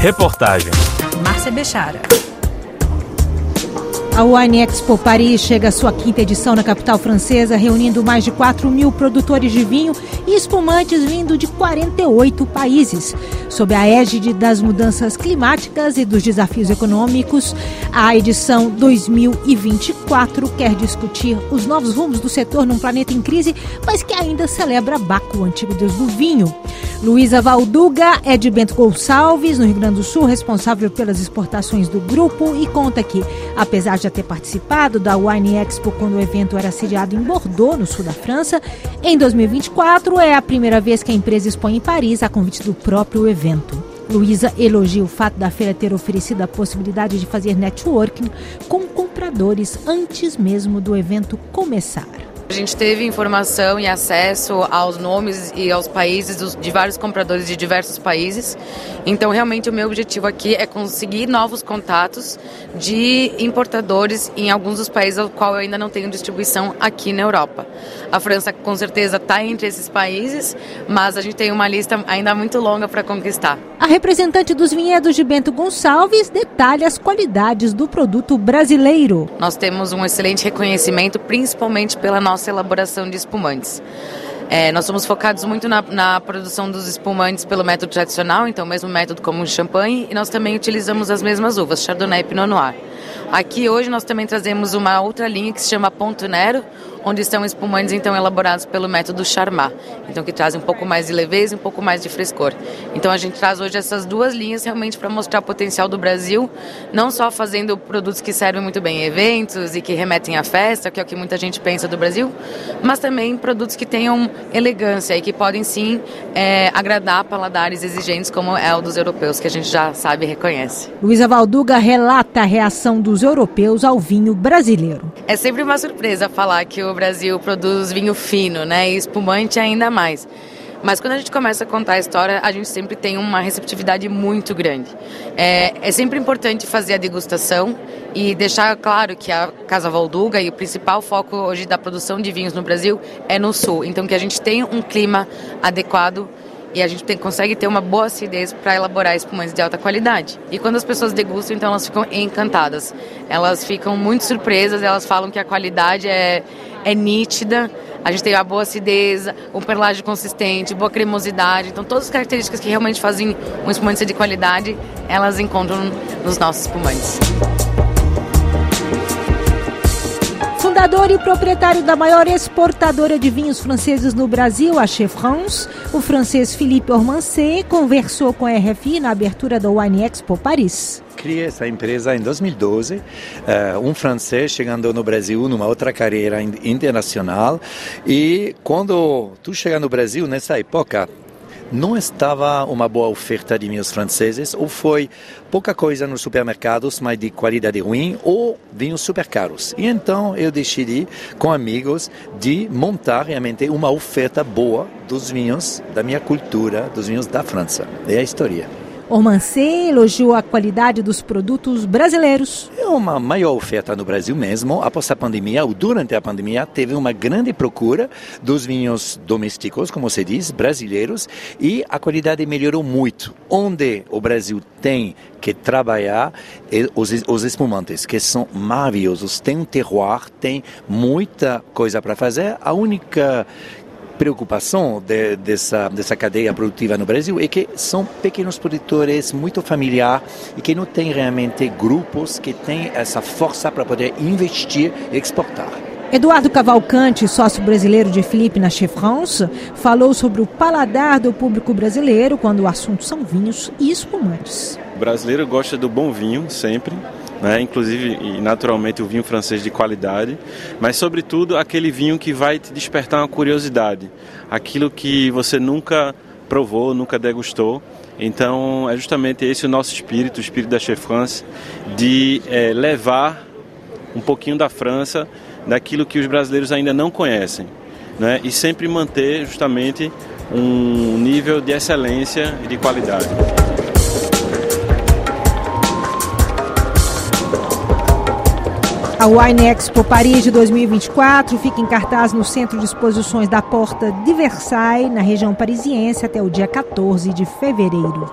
Reportagem Márcia Bechara. A Wine Expo Paris chega à sua quinta edição na capital francesa, reunindo mais de 4 mil produtores de vinho e espumantes vindo de 48 países. Sob a égide das mudanças climáticas e dos desafios econômicos, a edição 2024 quer discutir os novos rumos do setor num planeta em crise, mas que ainda celebra Baco, o antigo deus do vinho. Luísa Valduga é de Bento Gonçalves, no Rio Grande do Sul, responsável pelas exportações do grupo e conta que, apesar de ter participado da Wine Expo quando o evento era sediado em Bordeaux, no sul da França, em 2024 é a primeira vez que a empresa expõe em Paris a convite do próprio evento. Luísa elogia o fato da feira ter oferecido a possibilidade de fazer networking com compradores antes mesmo do evento começar. A gente teve informação e acesso aos nomes e aos países de vários compradores de diversos países. Então, realmente, o meu objetivo aqui é conseguir novos contatos de importadores em alguns dos países ao qual eu ainda não tenho distribuição aqui na Europa. A França, com certeza, está entre esses países, mas a gente tem uma lista ainda muito longa para conquistar. A representante dos vinhedos de Bento Gonçalves detalha as qualidades do produto brasileiro. Nós temos um excelente reconhecimento, principalmente pela nossa nossa elaboração de espumantes. É, nós somos focados muito na, na, produção dos espumantes pelo método tradicional, então o mesmo método como o champanhe, e nós também utilizamos as mesmas uvas, Chardonnay e Pinot Noir. Aqui hoje nós também trazemos uma outra linha que se chama Ponto Nero, onde estão espumantes então elaborados pelo método Charmat, então que trazem um pouco mais de leveza e um pouco mais de frescor. Então a gente traz hoje essas duas linhas realmente para mostrar o potencial do Brasil, não só fazendo produtos que servem muito bem em eventos e que remetem à festa, que é o que muita gente pensa do Brasil, mas também produtos que tenham elegância e que podem sim é, agradar paladares exigentes como é o dos europeus, que a gente já sabe e reconhece. Luísa Valduga relata a reação dos europeus ao vinho brasileiro. É sempre uma surpresa falar que o Brasil produz vinho fino, né, e espumante ainda mais. Mas quando a gente começa a contar a história, a gente sempre tem uma receptividade muito grande. É, é sempre importante fazer a degustação e deixar claro que a Casa Valduga e o principal foco hoje da produção de vinhos no Brasil é no sul. Então que a gente tenha um clima adequado e a gente tem, consegue ter uma boa acidez para elaborar espumantes de alta qualidade. E quando as pessoas degustam, então elas ficam encantadas. Elas ficam muito surpresas, elas falam que a qualidade é, é nítida, a gente tem a boa acidez, um perlagem consistente, boa cremosidade. Então, todas as características que realmente fazem um espumante ser de qualidade, elas encontram nos nossos espumantes. Fundador e proprietário da maior exportadora de vinhos franceses no Brasil, a Chez France, o francês Philippe Ormancé conversou com a RFI na abertura da Wine Expo Paris. Criei essa empresa em 2012, uh, eh, um francês chegando no Brasil numa outra carreira internacional. E quando tu chega no Brasil nessa época não estava uma boa oferta de vinhos franceses, ou foi pouca coisa nos supermercados, mas de qualidade ruim, ou vinhos super caros. E então eu decidi, com amigos, de montar realmente uma oferta boa dos vinhos da minha cultura, dos vinhos da França. É a história. Ormancé elogiou a qualidade dos produtos brasileiros. É uma maior oferta no Brasil mesmo. Após a pandemia, ou durante a pandemia, teve uma grande procura dos vinhos domésticos, como se diz, brasileiros, e a qualidade melhorou muito. Onde o Brasil tem que trabalhar os, os espumantes, que são maravilhosos, tem um terroir, tem muita coisa para fazer. A única preocupação de, dessa, dessa cadeia produtiva no Brasil é que são pequenos produtores muito familiar e que não tem realmente grupos que têm essa força para poder investir e exportar. Eduardo Cavalcante, sócio brasileiro de Felipe na Chez France, falou sobre o paladar do público brasileiro quando o assunto são vinhos e espumantes. O brasileiro gosta do bom vinho sempre, né? inclusive e naturalmente o vinho francês de qualidade, mas sobretudo aquele vinho que vai te despertar uma curiosidade, aquilo que você nunca provou, nunca degustou. Então é justamente esse o nosso espírito, o espírito da Chef France, de é, levar um pouquinho da França, daquilo que os brasileiros ainda não conhecem, né? e sempre manter justamente um nível de excelência e de qualidade. Wine Expo Paris de 2024 fica em cartaz no Centro de Exposições da Porta de Versailles, na região parisiense, até o dia 14 de fevereiro.